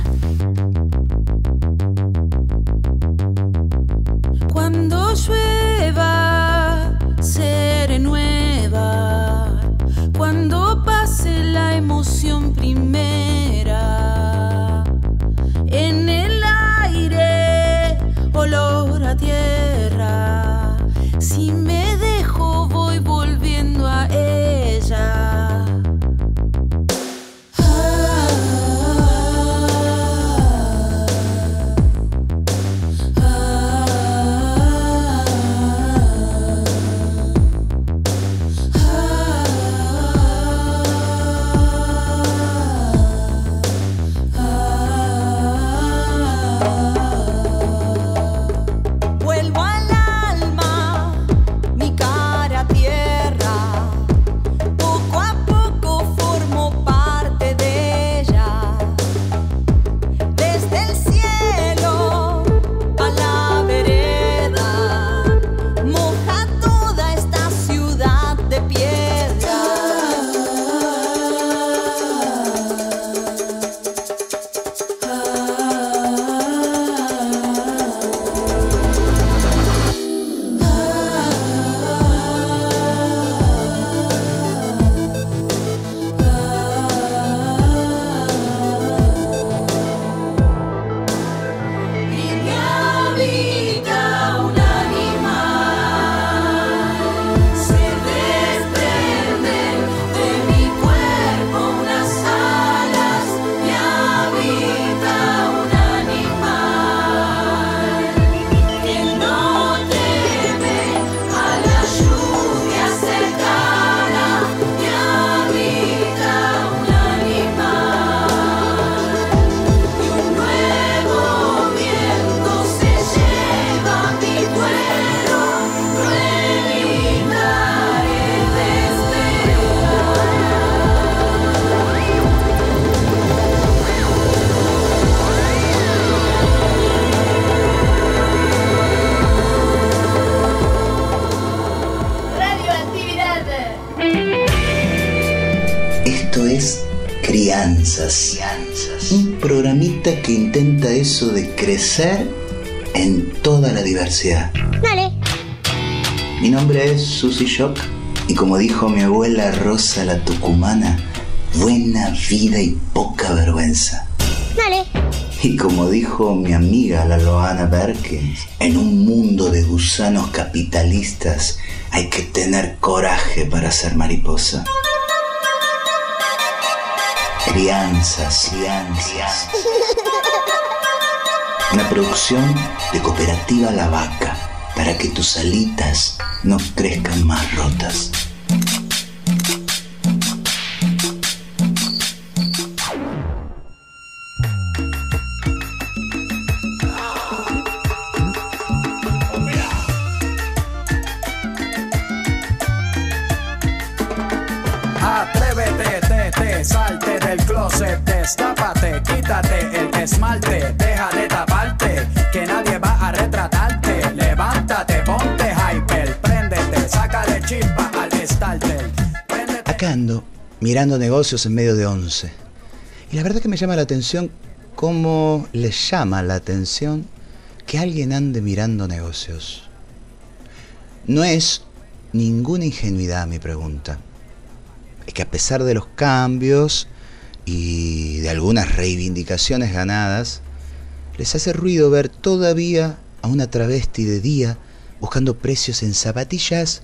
Speaker 17: Crecer en toda la diversidad.
Speaker 18: Dale.
Speaker 17: Mi nombre es Susy Shock y como dijo mi abuela Rosa la Tucumana, buena vida y poca vergüenza.
Speaker 18: Dale.
Speaker 17: Y como dijo mi amiga la Loana Berkins, en un mundo de gusanos capitalistas hay que tener coraje para ser mariposa. Crianzas, crianzas. Una producción de Cooperativa La Vaca para que tus alitas no crezcan más rotas.
Speaker 19: Atrévete, te, te, salte del closet, destápate, quítate el esmalte,
Speaker 20: Mirando negocios en medio de once. Y la verdad que me llama la atención cómo les llama la atención que alguien ande mirando negocios. No es ninguna ingenuidad mi pregunta. Es que a pesar de los cambios y de algunas reivindicaciones ganadas, les hace ruido ver todavía a una travesti de día buscando precios en zapatillas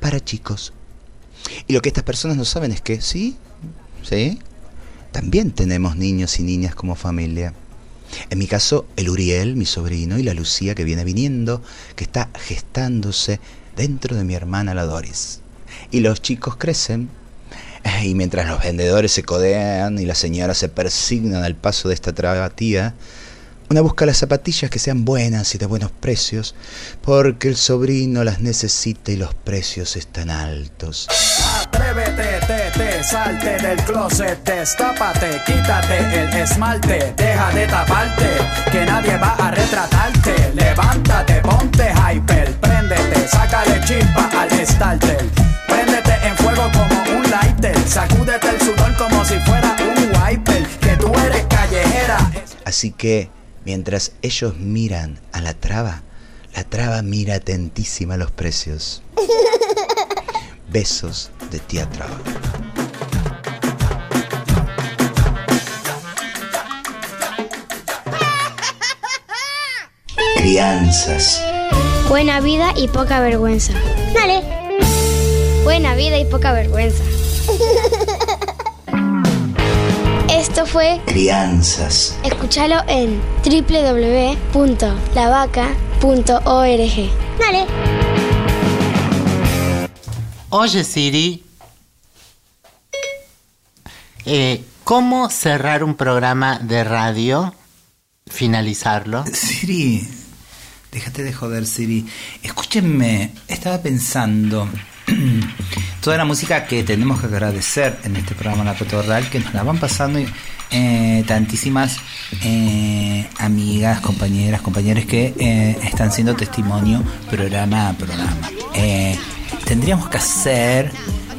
Speaker 20: para chicos. Y lo que estas personas no saben es que, sí, sí, también tenemos niños y niñas como familia. En mi caso, el Uriel, mi sobrino, y la Lucía que viene viniendo, que está gestándose dentro de mi hermana la Doris. Y los chicos crecen, y mientras los vendedores se codean y las señoras se persignan al paso de esta trabatía, una busca las zapatillas que sean buenas y de buenos precios, porque el sobrino las necesita y los precios están altos.
Speaker 19: Atrévete, te, te, salte del closet, destápate, quítate el esmalte, deja de taparte, que nadie va a retratarte. Levántate, ponte hyper, préndete, sácale chispa al starter. Préndete en fuego como un lighter, sacúdete el sudor como si fuera un wiper, que tú eres callejera.
Speaker 20: Así que, mientras ellos miran a la traba, la traba mira atentísima los precios. Besos de tía Traba.
Speaker 17: Crianzas.
Speaker 18: Buena vida y poca vergüenza. Dale. Buena vida y poca vergüenza. Fue
Speaker 17: Crianzas.
Speaker 18: Escúchalo en www.lavaca.org. Dale.
Speaker 3: Oye Siri, eh, ¿cómo cerrar un programa de radio? Finalizarlo.
Speaker 1: Siri, déjate de joder, Siri. Escúchenme, estaba pensando. Toda la música que tenemos que agradecer en este programa La Cotorral, que nos la van pasando eh, tantísimas eh, amigas, compañeras, compañeros que eh, están siendo testimonio programa a programa. Tendríamos que hacer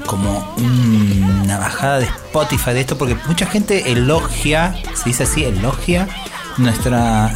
Speaker 1: como un- una bajada de Spotify de esto porque mucha gente elogia, se dice así, elogia nuestra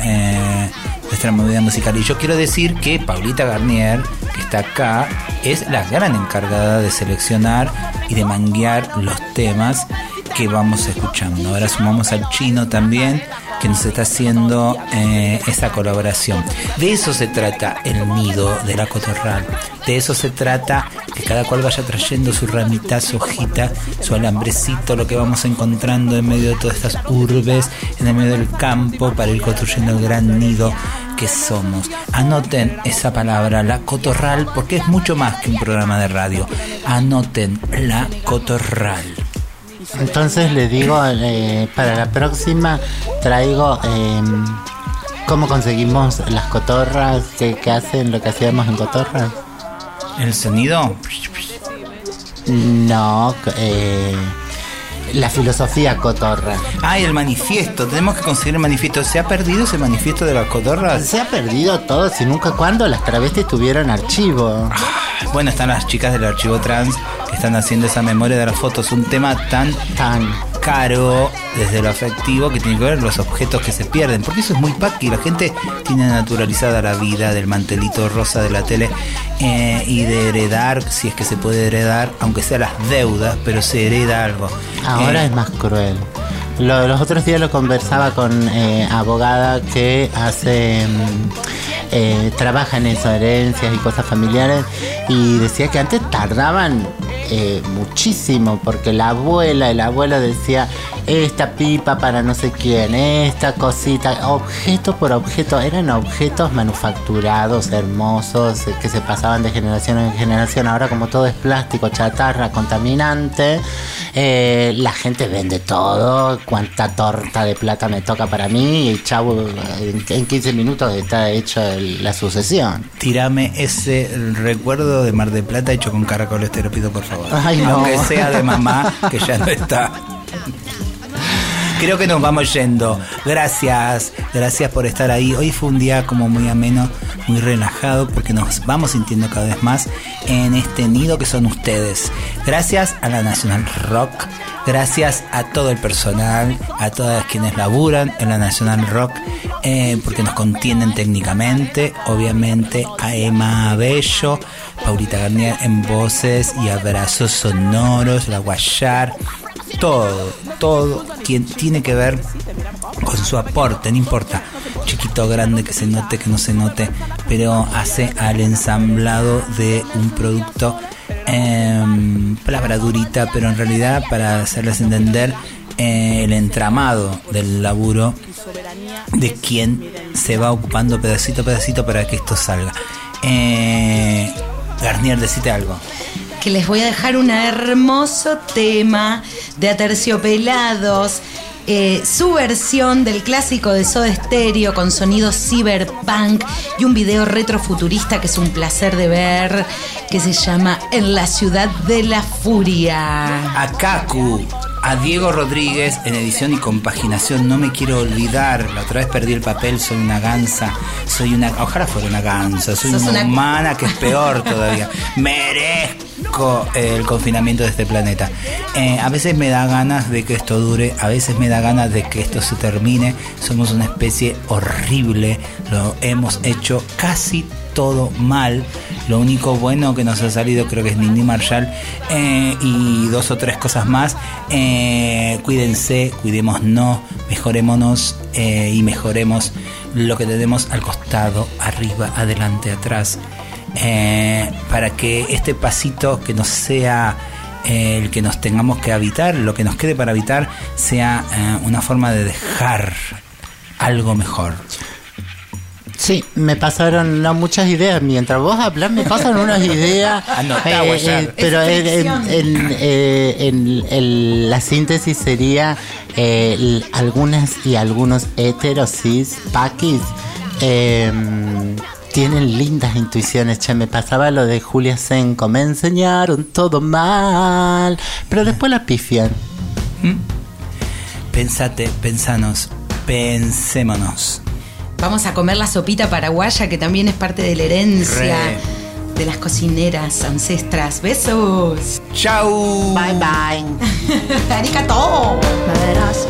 Speaker 1: nuestra movida musical y yo quiero decir que Paulita Garnier que está acá es la gran encargada de seleccionar y de manguear los temas que vamos escuchando. Ahora sumamos al chino también que nos está haciendo eh, esa colaboración de eso se trata el nido de la cotorral de eso se trata que cada cual vaya trayendo su ramita, su hojita, su alambrecito, lo que vamos encontrando en medio de todas estas urbes, en el medio del campo, para ir construyendo el gran nido que somos. Anoten esa palabra, la cotorral, porque es mucho más que un programa de radio. Anoten la cotorral.
Speaker 3: Entonces le digo, eh, para la próxima traigo eh, cómo conseguimos las cotorras que, que hacen lo que hacíamos en cotorras.
Speaker 1: ¿El sonido?
Speaker 3: No, eh, la filosofía cotorra.
Speaker 1: Ah, y el manifiesto. Tenemos que conseguir el manifiesto. ¿Se ha perdido ese manifiesto de las cotorras?
Speaker 3: Se ha perdido todo, si nunca cuando las travestis tuvieron archivo.
Speaker 1: Bueno, están las chicas del archivo trans están haciendo esa memoria de las fotos. Un tema tan, tan caro desde lo afectivo que tiene que ver los objetos que se pierden. Porque eso es muy paqui. La gente tiene naturalizada la vida del mantelito rosa de la tele eh, y de heredar, si es que se puede heredar, aunque sea las deudas, pero se hereda algo.
Speaker 3: Ahora
Speaker 1: Eh,
Speaker 3: es más cruel. Lo- los otros días lo conversaba con eh, abogada que hace mm, eh, trabaja en herencias y cosas familiares y decía que antes tardaban eh, muchísimo porque la abuela, el abuelo decía esta pipa para no sé quién, esta cosita, objeto por objeto, eran objetos manufacturados, hermosos, eh, que se pasaban de generación en generación. Ahora como todo es plástico, chatarra, contaminante, eh, la gente vende todo, cuánta torta de plata me toca para mí y chau, en, en 15 minutos está hecha el- la sucesión.
Speaker 1: Tirame ese recuerdo de Mar de Plata hecho con caracoles, te lo pido por favor.
Speaker 3: Ay, no.
Speaker 1: Aunque sea de mamá, que ya no está. Creo que nos vamos yendo. Gracias, gracias por estar ahí. Hoy fue un día como muy ameno, muy relajado, porque nos vamos sintiendo cada vez más en este nido que son ustedes. Gracias a la Nacional Rock, gracias a todo el personal, a todas quienes laburan en la Nacional Rock, eh, porque nos contienen técnicamente. Obviamente a Emma Bello, Paulita Garnier en voces y abrazos sonoros, la Guayar todo, todo quien tiene que ver con su aporte, no importa, chiquito grande, que se note, que no se note, pero hace al ensamblado de un producto, em, palabra durita, pero en realidad para hacerles entender eh, el entramado del laburo de quien se va ocupando pedacito a pedacito para que esto salga. Eh, Garnier, decite algo.
Speaker 2: Que les voy a dejar un hermoso tema de Aterciopelados. eh, su versión del clásico de Soda Stereo con sonido cyberpunk y un video retrofuturista que es un placer de ver, que se llama En la ciudad de la furia.
Speaker 1: a Kaku, a Diego Rodríguez en edición y compaginación. No me quiero olvidar, la otra vez perdí el papel, soy una gansa, soy una. Ojalá fuera una gansa, soy una- humana que es peor todavía. Merezco el confinamiento de este planeta. Eh, a veces me da ganas de que esto dure, a veces me da ganas de que esto se termine. Somos una especie horrible, lo hemos hecho casi todo mal. Lo único bueno que nos ha salido creo que es Nini Marshall eh, y dos o tres cosas más. Eh, cuídense, cuidémonos, mejorémonos eh, y mejoremos lo que tenemos al costado, arriba, adelante, atrás. eh, para que este pasito que no sea eh, el que nos tengamos que habitar, lo que nos quede para habitar, sea una forma de dejar algo mejor.
Speaker 3: Sí, me pasaron no, muchas ideas. Mientras vos hablas, me pasan unas ideas.
Speaker 1: Anotá,
Speaker 3: eh, eh, pero en,
Speaker 1: fricción.
Speaker 3: en- en, eh, en- en la síntesis sería eh, algunas y algunos heterosis, paquis, eh, tienen lindas intuiciones. Che, me pasaba lo de Julia Senko. Me enseñaron todo mal, pero después la pifian.
Speaker 1: Pensate, pensanos, pensémonos.
Speaker 2: Vamos a comer la sopita paraguaya que también es parte de la herencia
Speaker 1: Re.
Speaker 2: de las cocineras ancestras. Besos.
Speaker 1: Chau.
Speaker 3: Bye bye.
Speaker 2: Arigato.
Speaker 21: Me verás